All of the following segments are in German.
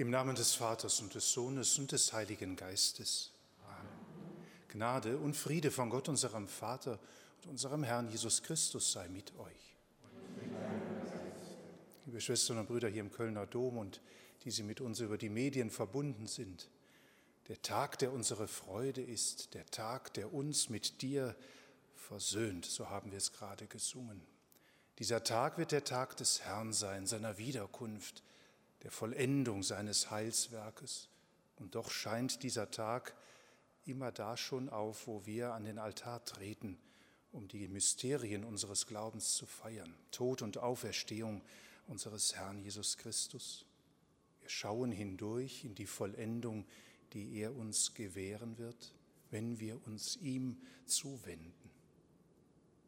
Im Namen des Vaters und des Sohnes und des Heiligen Geistes. Amen. Gnade und Friede von Gott, unserem Vater und unserem Herrn Jesus Christus sei mit euch. Liebe Schwestern und Brüder hier im Kölner Dom und die Sie mit uns über die Medien verbunden sind, der Tag, der unsere Freude ist, der Tag, der uns mit dir versöhnt, so haben wir es gerade gesungen. Dieser Tag wird der Tag des Herrn sein, seiner Wiederkunft, der Vollendung seines Heilswerkes. Und doch scheint dieser Tag immer da schon auf, wo wir an den Altar treten, um die Mysterien unseres Glaubens zu feiern, Tod und Auferstehung unseres Herrn Jesus Christus. Wir schauen hindurch in die Vollendung, die er uns gewähren wird, wenn wir uns ihm zuwenden.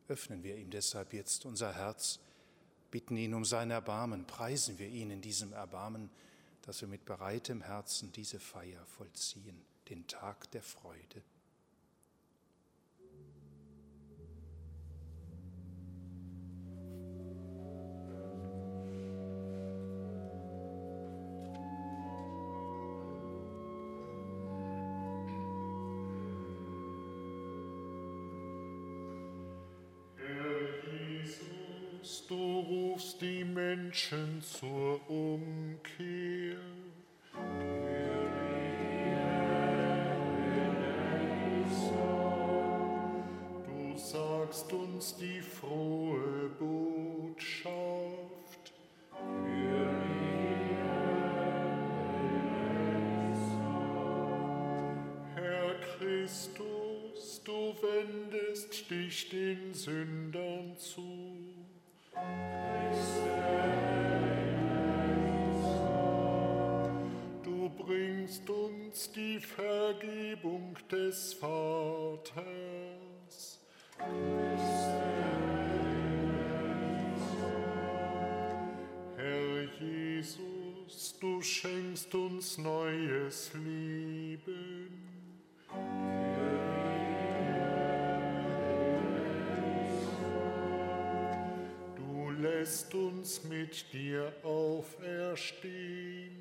Öffnen wir ihm deshalb jetzt unser Herz, bitten ihn um sein Erbarmen, preisen wir ihn in diesem Erbarmen, dass wir mit bereitem Herzen diese Feier vollziehen, den Tag der Freude. Menschen zur Umkehr. Du sagst uns die frohe Botschaft. Herr Christus, du wendest dich den Sündern uns die Vergebung des Vaters. Herr Jesus, du schenkst uns neues Leben. Du lässt uns mit dir auferstehen.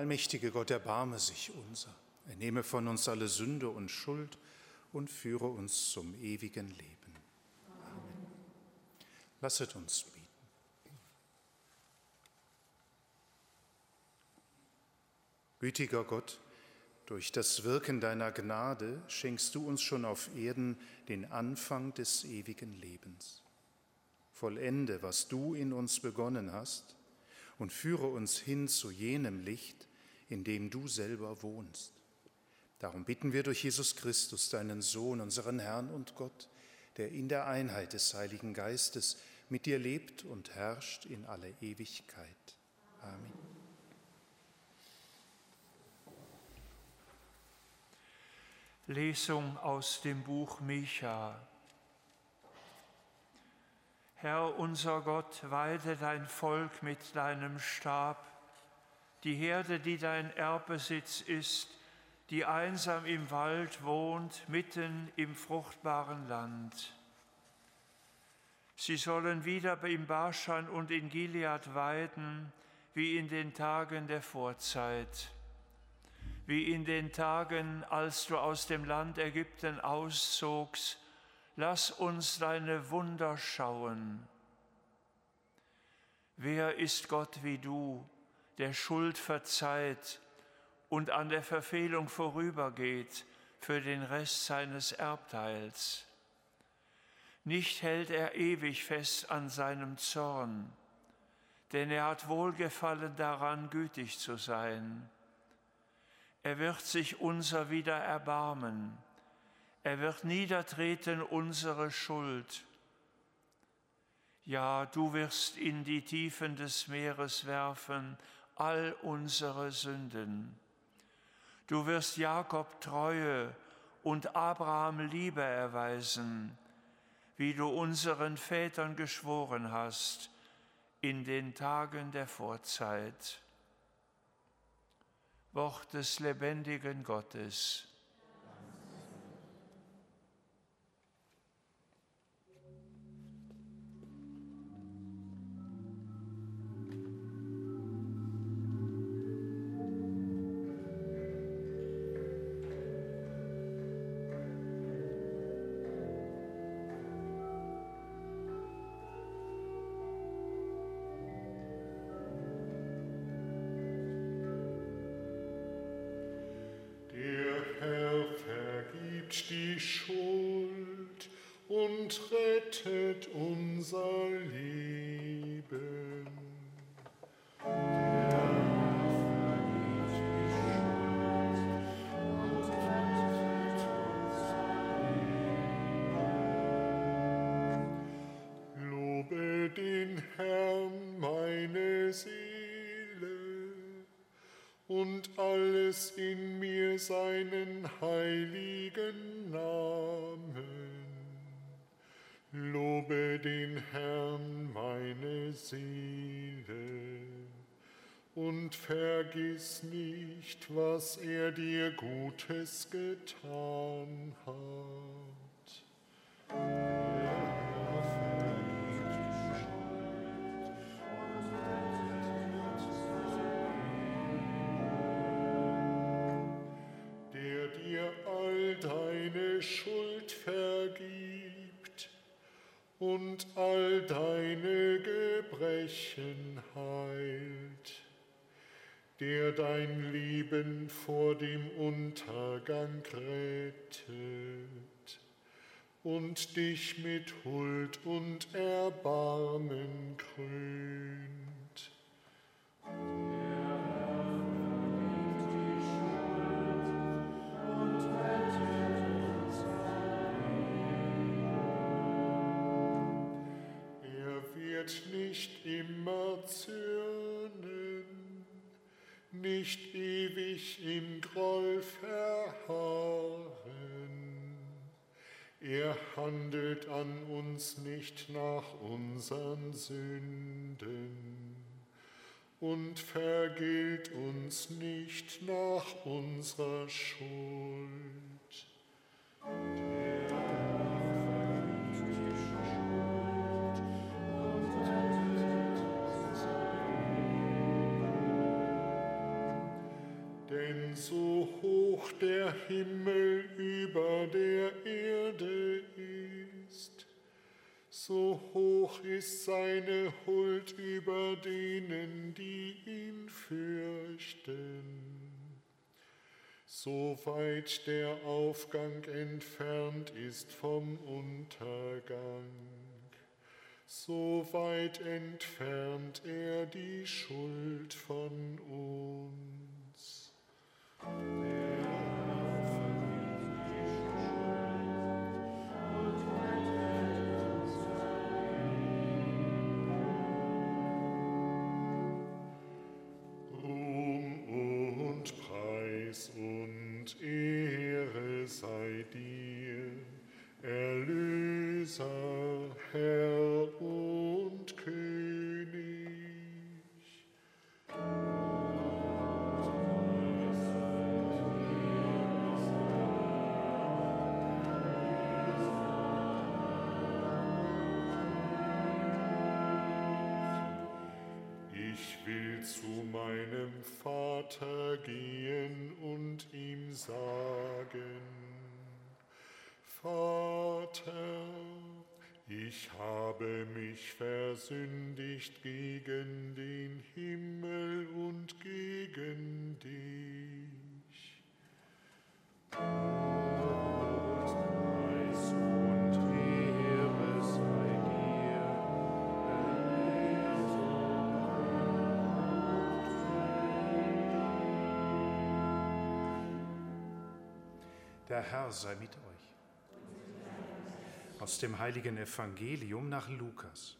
Allmächtige Gott erbarme sich unser. Er nehme von uns alle Sünde und Schuld und führe uns zum ewigen Leben. Amen. Lasset uns bieten. Gütiger Gott, durch das Wirken deiner Gnade schenkst du uns schon auf Erden den Anfang des ewigen Lebens. Vollende, was du in uns begonnen hast, und führe uns hin zu jenem Licht, in dem du selber wohnst. Darum bitten wir durch Jesus Christus, deinen Sohn, unseren Herrn und Gott, der in der Einheit des Heiligen Geistes mit dir lebt und herrscht in alle Ewigkeit. Amen. Lesung aus dem Buch Micha. Herr unser Gott, weide dein Volk mit deinem Stab, die Herde, die dein Erbbesitz ist, die einsam im Wald wohnt, mitten im fruchtbaren Land. Sie sollen wieder im Baschan und in Gilead weiden, wie in den Tagen der Vorzeit wie in den Tagen, als du aus dem Land Ägypten auszogst, lass uns deine Wunder schauen. Wer ist Gott wie du, der Schuld verzeiht und an der Verfehlung vorübergeht für den Rest seines Erbteils? Nicht hält er ewig fest an seinem Zorn, denn er hat Wohlgefallen daran, gütig zu sein. Er wird sich unser wieder erbarmen. Er wird niedertreten unsere Schuld. Ja, du wirst in die Tiefen des Meeres werfen all unsere Sünden. Du wirst Jakob Treue und Abraham Liebe erweisen, wie du unseren Vätern geschworen hast in den Tagen der Vorzeit. Wort des lebendigen Gottes. Schuld und rettet unser Leben. Lobe den Herrn, meine Seele, und alles in mir seinen heiligen vergiss nicht, was er dir Gutes getan hat. der dir all deine Schuld vergibt und all deine Gebrechen heilt, der dein Leben vor dem Untergang rettet und dich mit Huld und Erbarmen krönt. Im Groll verharren. Er handelt an uns nicht nach unseren Sünden und vergilt uns nicht nach unserer Schuld. Der Himmel über der Erde ist, so hoch ist seine Huld über denen, die ihn fürchten. So weit der Aufgang entfernt ist vom Untergang, so weit entfernt er die Schuld von uns. Ruhm sagen, Vater, ich habe mich versündigt gegen den Himmel und gegen dich. Der Herr sei mit euch. Aus dem heiligen Evangelium nach Lukas.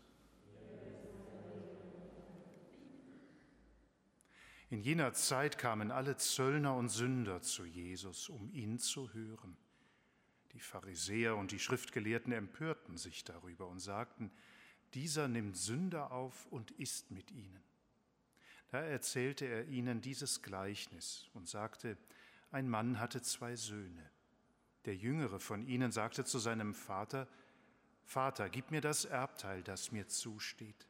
In jener Zeit kamen alle Zöllner und Sünder zu Jesus, um ihn zu hören. Die Pharisäer und die Schriftgelehrten empörten sich darüber und sagten, dieser nimmt Sünder auf und isst mit ihnen. Da erzählte er ihnen dieses Gleichnis und sagte, ein Mann hatte zwei Söhne. Der jüngere von ihnen sagte zu seinem Vater, Vater, gib mir das Erbteil, das mir zusteht.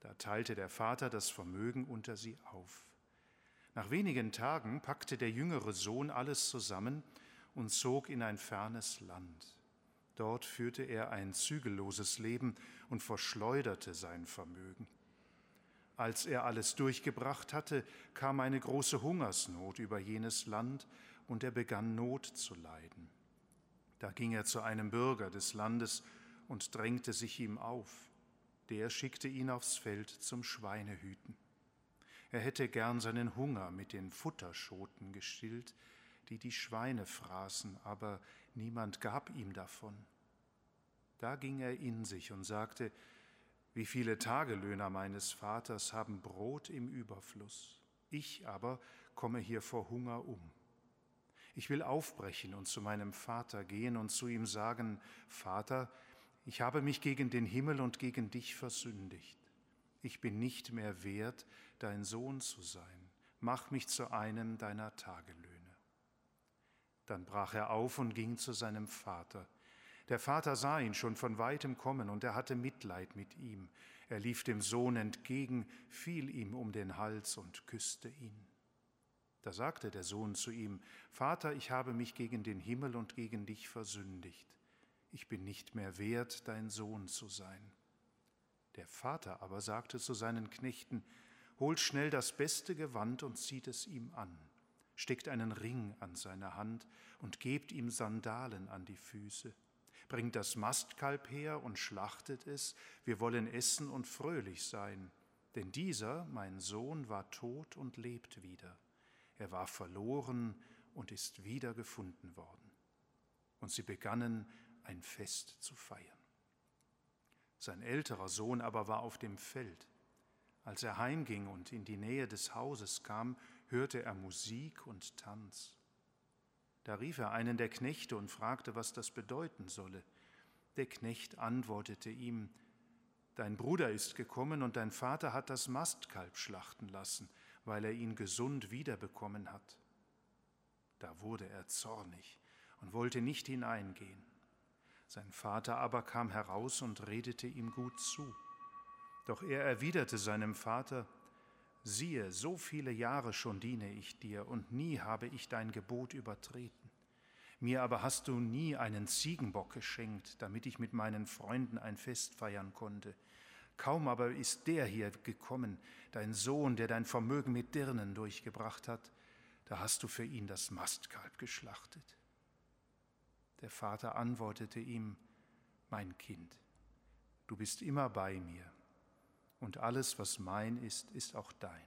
Da teilte der Vater das Vermögen unter sie auf. Nach wenigen Tagen packte der jüngere Sohn alles zusammen und zog in ein fernes Land. Dort führte er ein zügelloses Leben und verschleuderte sein Vermögen. Als er alles durchgebracht hatte, kam eine große Hungersnot über jenes Land und er begann Not zu leiden. Da ging er zu einem Bürger des Landes und drängte sich ihm auf. Der schickte ihn aufs Feld zum Schweinehüten. Er hätte gern seinen Hunger mit den Futterschoten gestillt, die die Schweine fraßen, aber niemand gab ihm davon. Da ging er in sich und sagte, wie viele Tagelöhner meines Vaters haben Brot im Überfluss, ich aber komme hier vor Hunger um. Ich will aufbrechen und zu meinem Vater gehen und zu ihm sagen, Vater, ich habe mich gegen den Himmel und gegen dich versündigt. Ich bin nicht mehr wert, dein Sohn zu sein. Mach mich zu einem deiner Tagelöhne. Dann brach er auf und ging zu seinem Vater. Der Vater sah ihn schon von weitem kommen und er hatte Mitleid mit ihm. Er lief dem Sohn entgegen, fiel ihm um den Hals und küsste ihn. Da sagte der Sohn zu ihm, Vater, ich habe mich gegen den Himmel und gegen dich versündigt. Ich bin nicht mehr wert, dein Sohn zu sein. Der Vater aber sagte zu seinen Knechten, Holt schnell das beste Gewand und zieht es ihm an, steckt einen Ring an seine Hand und gebt ihm Sandalen an die Füße. Bringt das Mastkalb her und schlachtet es, wir wollen essen und fröhlich sein. Denn dieser, mein Sohn, war tot und lebt wieder. Er war verloren und ist wiedergefunden worden. Und sie begannen ein Fest zu feiern. Sein älterer Sohn aber war auf dem Feld. Als er heimging und in die Nähe des Hauses kam, hörte er Musik und Tanz. Da rief er einen der Knechte und fragte, was das bedeuten solle. Der Knecht antwortete ihm, Dein Bruder ist gekommen und dein Vater hat das Mastkalb schlachten lassen, weil er ihn gesund wiederbekommen hat. Da wurde er zornig und wollte nicht hineingehen. Sein Vater aber kam heraus und redete ihm gut zu. Doch er erwiderte seinem Vater, siehe, so viele Jahre schon diene ich dir, und nie habe ich dein Gebot übertreten. Mir aber hast du nie einen Ziegenbock geschenkt, damit ich mit meinen Freunden ein Fest feiern konnte. Kaum aber ist der hier gekommen, dein Sohn, der dein Vermögen mit Dirnen durchgebracht hat, da hast du für ihn das Mastkalb geschlachtet. Der Vater antwortete ihm, mein Kind, du bist immer bei mir und alles, was mein ist, ist auch dein.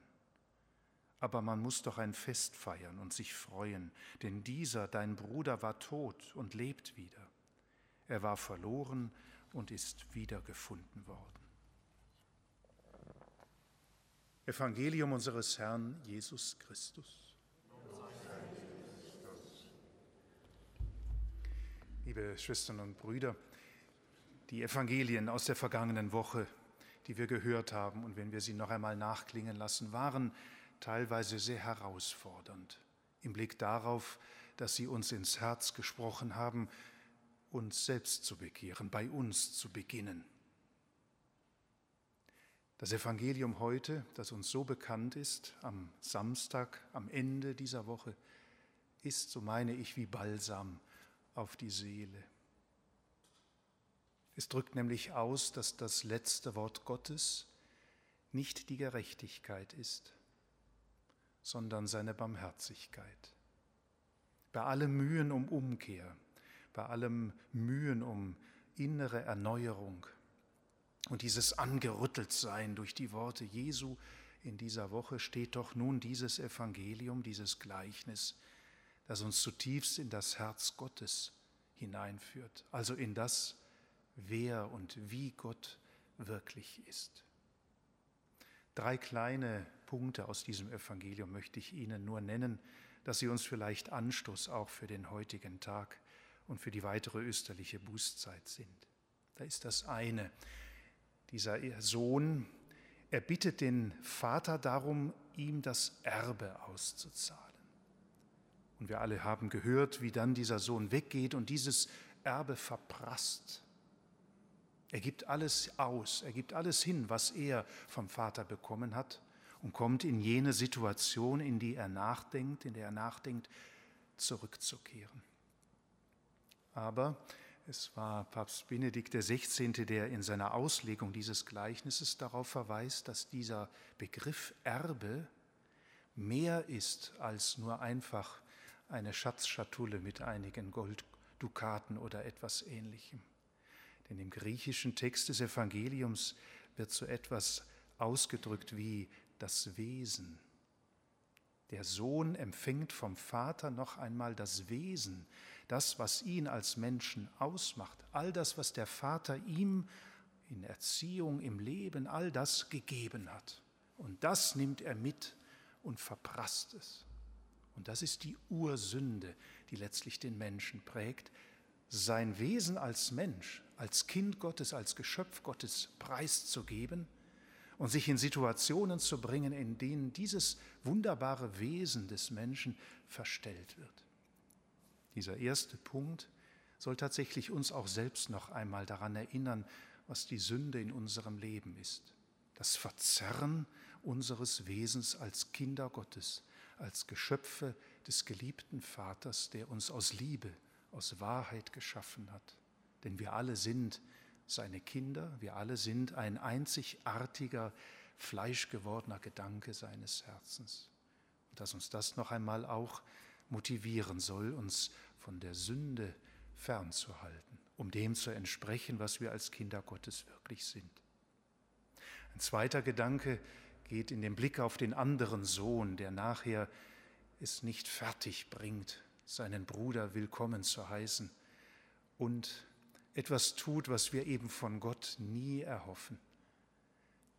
Aber man muss doch ein Fest feiern und sich freuen, denn dieser, dein Bruder, war tot und lebt wieder. Er war verloren und ist wiedergefunden worden. Evangelium unseres Herrn Jesus Christus. Liebe Schwestern und Brüder, die Evangelien aus der vergangenen Woche, die wir gehört haben und wenn wir sie noch einmal nachklingen lassen, waren teilweise sehr herausfordernd im Blick darauf, dass sie uns ins Herz gesprochen haben, uns selbst zu bekehren, bei uns zu beginnen. Das Evangelium heute, das uns so bekannt ist, am Samstag, am Ende dieser Woche, ist, so meine ich, wie Balsam auf die Seele. Es drückt nämlich aus, dass das letzte Wort Gottes nicht die Gerechtigkeit ist, sondern seine Barmherzigkeit. Bei allem Mühen um Umkehr, bei allem Mühen um innere Erneuerung und dieses Angerütteltsein durch die Worte Jesu in dieser Woche steht doch nun dieses Evangelium, dieses Gleichnis das uns zutiefst in das Herz Gottes hineinführt, also in das, wer und wie Gott wirklich ist. Drei kleine Punkte aus diesem Evangelium möchte ich Ihnen nur nennen, dass sie uns vielleicht Anstoß auch für den heutigen Tag und für die weitere österliche Bußzeit sind. Da ist das eine. Dieser Sohn, er bittet den Vater darum, ihm das Erbe auszuzahlen. Und wir alle haben gehört, wie dann dieser Sohn weggeht und dieses Erbe verprasst. Er gibt alles aus, er gibt alles hin, was er vom Vater bekommen hat und kommt in jene Situation, in die er nachdenkt, in der er nachdenkt, zurückzukehren. Aber es war Papst Benedikt XVI., der in seiner Auslegung dieses Gleichnisses darauf verweist, dass dieser Begriff Erbe mehr ist als nur einfach eine Schatzschatulle mit einigen Gold, Dukaten oder etwas ähnlichem. Denn im griechischen Text des Evangeliums wird so etwas ausgedrückt wie das Wesen. Der Sohn empfängt vom Vater noch einmal das Wesen, das, was ihn als Menschen ausmacht, all das, was der Vater ihm in Erziehung, im Leben, all das gegeben hat. Und das nimmt er mit und verprasst es. Und das ist die Ursünde, die letztlich den Menschen prägt, sein Wesen als Mensch, als Kind Gottes, als Geschöpf Gottes preiszugeben und sich in Situationen zu bringen, in denen dieses wunderbare Wesen des Menschen verstellt wird. Dieser erste Punkt soll tatsächlich uns auch selbst noch einmal daran erinnern, was die Sünde in unserem Leben ist. Das Verzerren unseres Wesens als Kinder Gottes, als Geschöpfe des geliebten Vaters, der uns aus Liebe, aus Wahrheit geschaffen hat. Denn wir alle sind seine Kinder, wir alle sind ein einzigartiger, fleischgewordener Gedanke seines Herzens. Und dass uns das noch einmal auch motivieren soll, uns von der Sünde fernzuhalten, um dem zu entsprechen, was wir als Kinder Gottes wirklich sind. Ein zweiter Gedanke geht in den Blick auf den anderen Sohn, der nachher es nicht fertig bringt, seinen Bruder willkommen zu heißen und etwas tut, was wir eben von Gott nie erhoffen,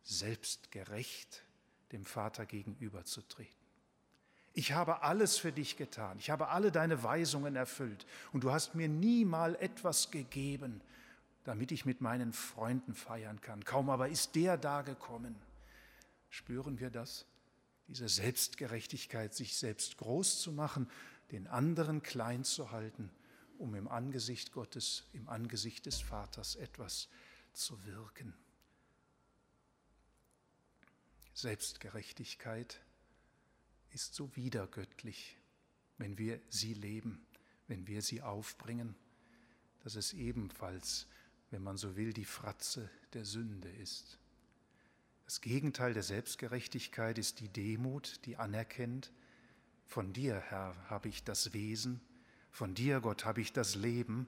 selbstgerecht dem Vater gegenüberzutreten. Ich habe alles für dich getan, ich habe alle deine Weisungen erfüllt und du hast mir nie mal etwas gegeben, damit ich mit meinen Freunden feiern kann. Kaum aber ist der da gekommen. Spüren wir das? Diese Selbstgerechtigkeit, sich selbst groß zu machen, den anderen klein zu halten, um im Angesicht Gottes, im Angesicht des Vaters etwas zu wirken. Selbstgerechtigkeit ist so wiedergöttlich, wenn wir sie leben, wenn wir sie aufbringen, dass es ebenfalls, wenn man so will, die Fratze der Sünde ist. Das Gegenteil der Selbstgerechtigkeit ist die Demut, die anerkennt, von dir, Herr, habe ich das Wesen, von dir, Gott, habe ich das Leben,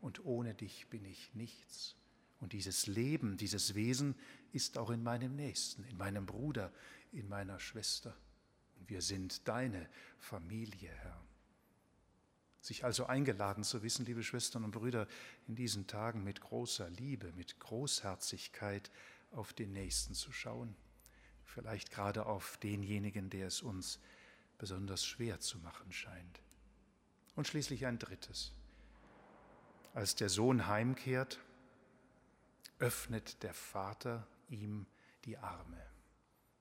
und ohne dich bin ich nichts. Und dieses Leben, dieses Wesen ist auch in meinem Nächsten, in meinem Bruder, in meiner Schwester. Wir sind deine Familie, Herr. Sich also eingeladen zu wissen, liebe Schwestern und Brüder, in diesen Tagen mit großer Liebe, mit Großherzigkeit auf den Nächsten zu schauen. Vielleicht gerade auf denjenigen, der es uns besonders schwer zu machen scheint. Und schließlich ein drittes. Als der Sohn heimkehrt, öffnet der Vater ihm die Arme.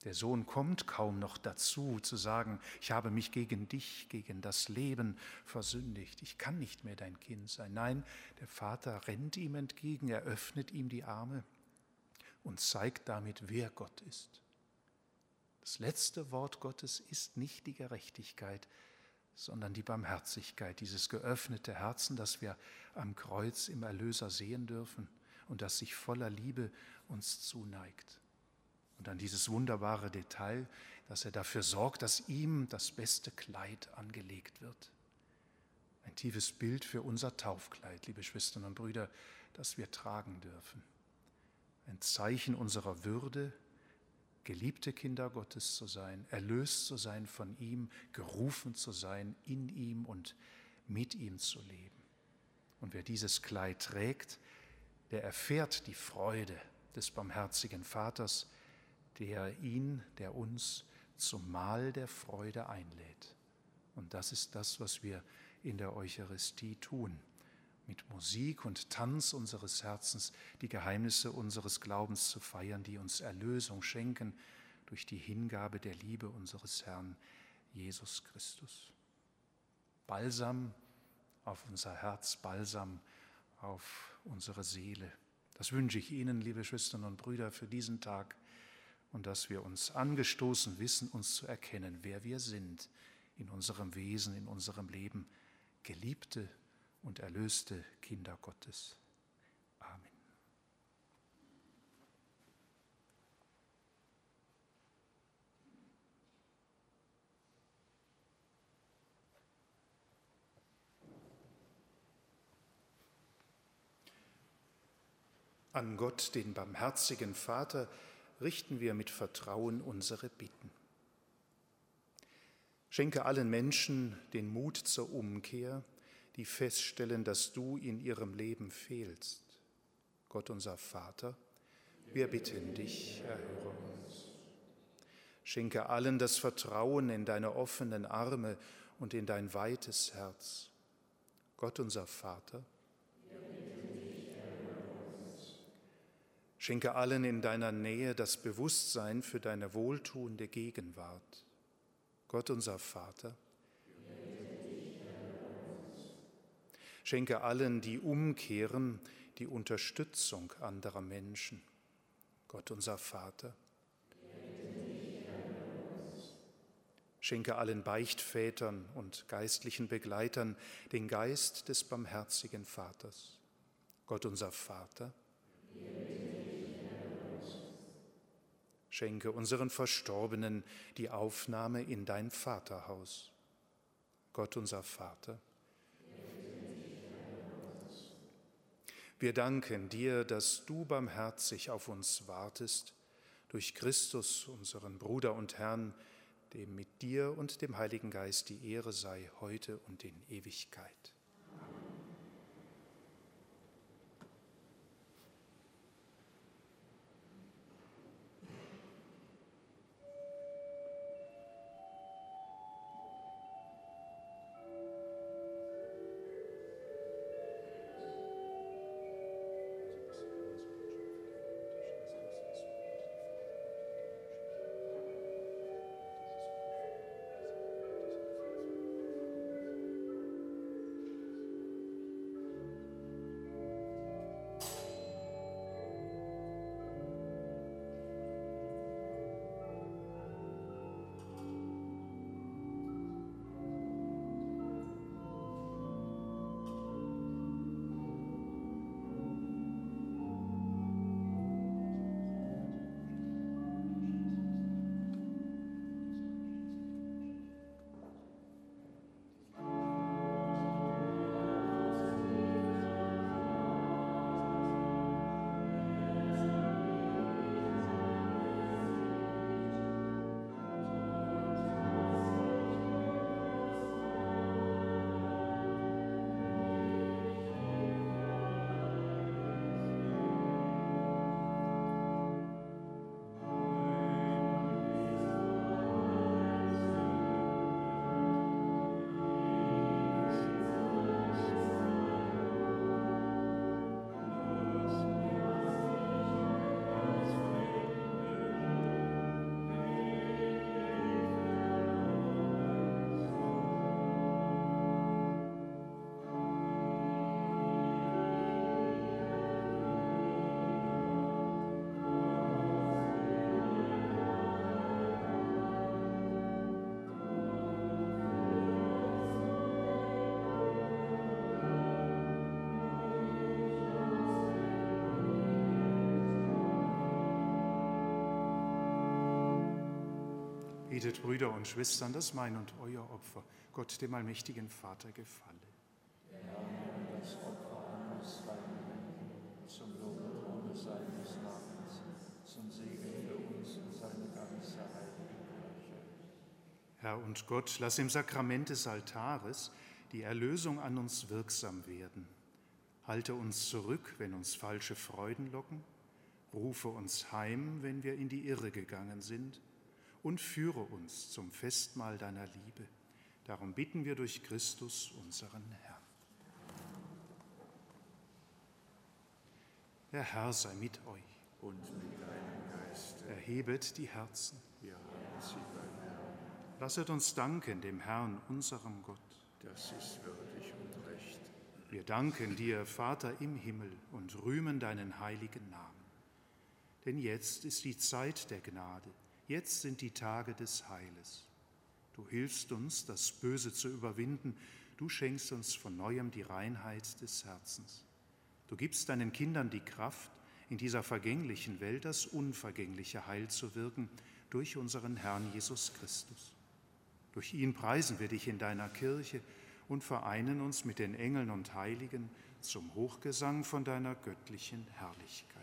Der Sohn kommt kaum noch dazu zu sagen, ich habe mich gegen dich, gegen das Leben versündigt, ich kann nicht mehr dein Kind sein. Nein, der Vater rennt ihm entgegen, er öffnet ihm die Arme und zeigt damit, wer Gott ist. Das letzte Wort Gottes ist nicht die Gerechtigkeit, sondern die Barmherzigkeit, dieses geöffnete Herzen, das wir am Kreuz im Erlöser sehen dürfen und das sich voller Liebe uns zuneigt. Und dann dieses wunderbare Detail, dass er dafür sorgt, dass ihm das beste Kleid angelegt wird. Ein tiefes Bild für unser Taufkleid, liebe Schwestern und Brüder, das wir tragen dürfen. Ein Zeichen unserer Würde, geliebte Kinder Gottes zu sein, erlöst zu sein von ihm, gerufen zu sein, in ihm und mit ihm zu leben. Und wer dieses Kleid trägt, der erfährt die Freude des barmherzigen Vaters, der ihn, der uns zum Mahl der Freude einlädt. Und das ist das, was wir in der Eucharistie tun. Mit Musik und Tanz unseres Herzens die Geheimnisse unseres Glaubens zu feiern, die uns Erlösung schenken durch die Hingabe der Liebe unseres Herrn Jesus Christus. Balsam auf unser Herz, Balsam auf unsere Seele. Das wünsche ich Ihnen, liebe Schwestern und Brüder, für diesen Tag und dass wir uns angestoßen wissen, uns zu erkennen, wer wir sind in unserem Wesen, in unserem Leben, geliebte und erlöste Kinder Gottes. Amen. An Gott, den barmherzigen Vater, richten wir mit Vertrauen unsere Bitten. Schenke allen Menschen den Mut zur Umkehr, die feststellen, dass du in ihrem Leben fehlst. Gott unser Vater, wir bitten dich, erhöre uns. Schenke allen das Vertrauen in deine offenen Arme und in dein weites Herz. Gott unser Vater, Schenke allen in deiner Nähe das Bewusstsein für deine wohltuende Gegenwart. Gott unser Vater. Schenke allen, die umkehren, die Unterstützung anderer Menschen. Gott unser Vater. Schenke allen Beichtvätern und geistlichen Begleitern den Geist des barmherzigen Vaters. Gott unser Vater. Schenke unseren Verstorbenen die Aufnahme in dein Vaterhaus. Gott unser Vater. Wir danken dir, dass du barmherzig auf uns wartest, durch Christus, unseren Bruder und Herrn, dem mit dir und dem Heiligen Geist die Ehre sei heute und in Ewigkeit. Betet, Brüder und Schwestern, dass mein und euer Opfer Gott, dem allmächtigen Vater, gefalle. Herr und Gott, lass im Sakrament des Altares die Erlösung an uns wirksam werden. Halte uns zurück, wenn uns falsche Freuden locken. Rufe uns heim, wenn wir in die Irre gegangen sind und führe uns zum Festmahl deiner Liebe. Darum bitten wir durch Christus, unseren Herrn. Der Herr sei mit euch. Und mit deinem Geist. Erhebet die Herzen. Ja, sie beim Herrn. Lasset uns danken dem Herrn, unserem Gott. Das ist würdig und recht. Wir danken dir, Vater im Himmel, und rühmen deinen heiligen Namen. Denn jetzt ist die Zeit der Gnade Jetzt sind die Tage des Heiles. Du hilfst uns, das Böse zu überwinden. Du schenkst uns von neuem die Reinheit des Herzens. Du gibst deinen Kindern die Kraft, in dieser vergänglichen Welt das unvergängliche Heil zu wirken durch unseren Herrn Jesus Christus. Durch ihn preisen wir dich in deiner Kirche und vereinen uns mit den Engeln und Heiligen zum Hochgesang von deiner göttlichen Herrlichkeit.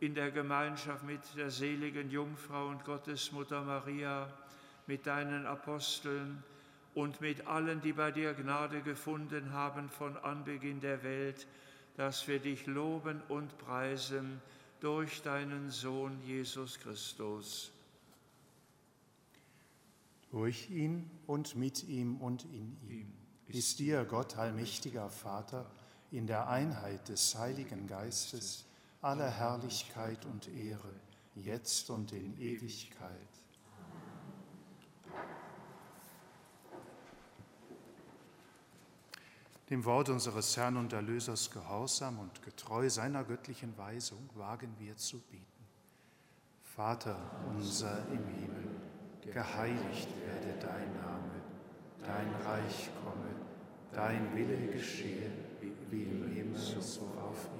in der Gemeinschaft mit der seligen Jungfrau und Gottesmutter Maria, mit deinen Aposteln und mit allen, die bei dir Gnade gefunden haben von Anbeginn der Welt, dass wir dich loben und preisen durch deinen Sohn Jesus Christus. Durch ihn und mit ihm und in ihm ist dir, Gott allmächtiger Vater, in der Einheit des Heiligen Geistes, aller Herrlichkeit und Ehre, jetzt und in Ewigkeit. Dem Wort unseres Herrn und Erlösers gehorsam und getreu seiner göttlichen Weisung wagen wir zu bieten. Vater unser im Himmel, geheiligt werde dein Name, dein Reich komme, dein Wille geschehe, wie im Himmel so auf Erden.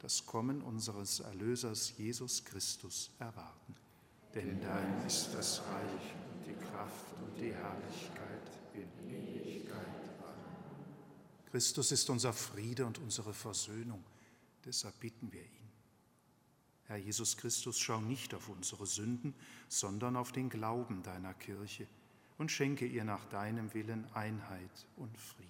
das Kommen unseres Erlösers Jesus Christus erwarten. Denn dein ist das Reich und die Kraft und die Herrlichkeit in Ewigkeit. Christus ist unser Friede und unsere Versöhnung. Deshalb bitten wir ihn. Herr Jesus Christus, schau nicht auf unsere Sünden, sondern auf den Glauben deiner Kirche und schenke ihr nach deinem Willen Einheit und Frieden.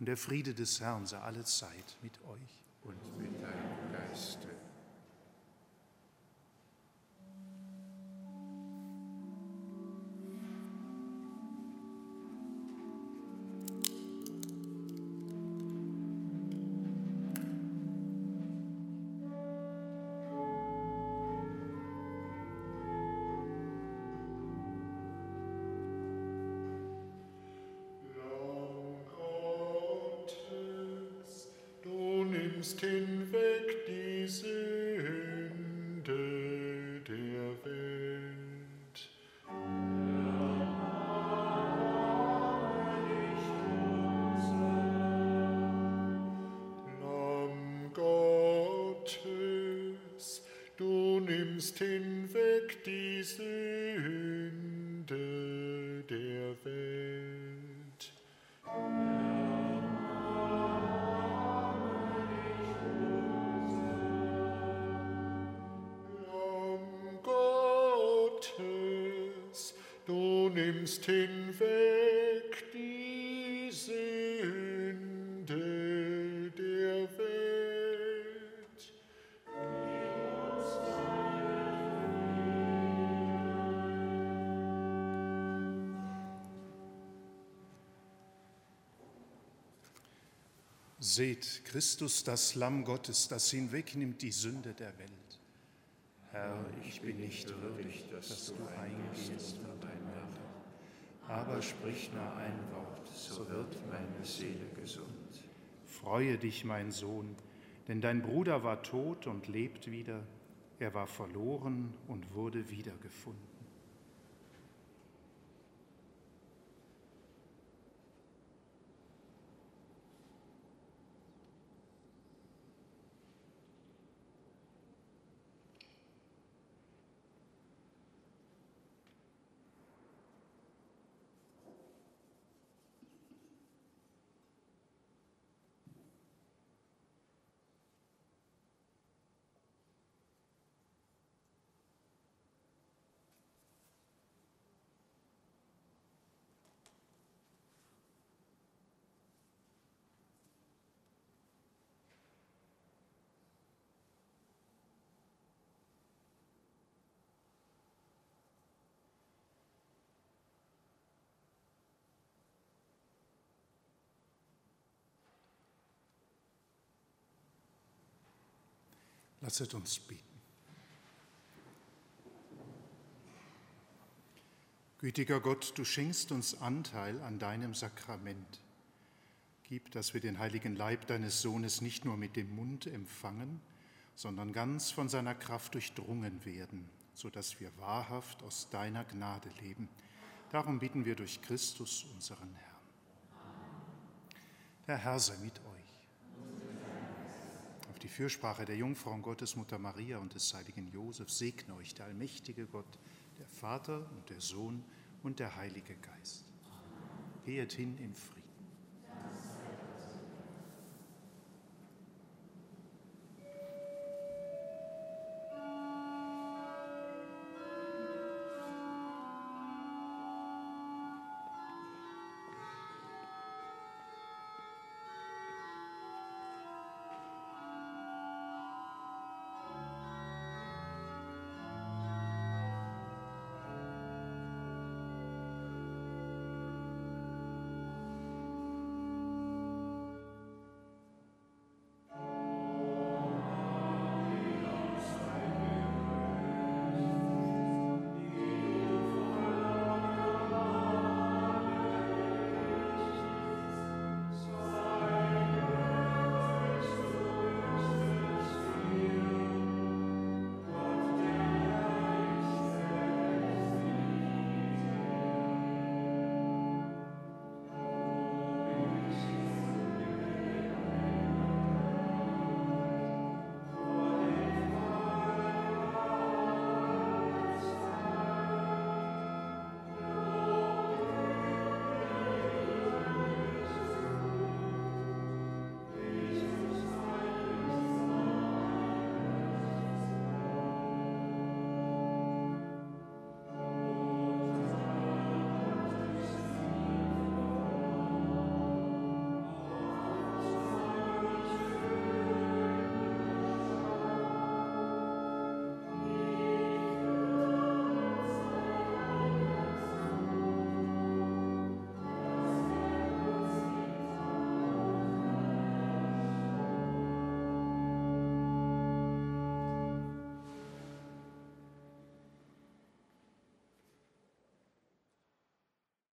Und der Friede des Herrn sei alle Zeit mit euch und mit deinem Geiste. Nimmst hinweg die Sünde der Welt. Lamm Gottes, du nimmst hinweg Seht, Christus, das Lamm Gottes, das hinwegnimmt die Sünde der Welt. Herr, ich bin nicht würdig, dass du eingehst unter mein Dach, aber sprich nur ein Wort, so wird meine Seele gesund. Freue dich, mein Sohn, denn dein Bruder war tot und lebt wieder, er war verloren und wurde wiedergefunden. Lasset uns beten. Gütiger Gott, du schenkst uns Anteil an deinem Sakrament. Gib, dass wir den heiligen Leib deines Sohnes nicht nur mit dem Mund empfangen, sondern ganz von seiner Kraft durchdrungen werden, sodass wir wahrhaft aus deiner Gnade leben. Darum bitten wir durch Christus, unseren Herrn. Der Herr sei mit euch auf die Fürsprache der Jungfrau Gottesmutter Maria und des heiligen Josef segne euch der allmächtige Gott, der Vater und der Sohn und der Heilige Geist. Gehet hin in Frieden.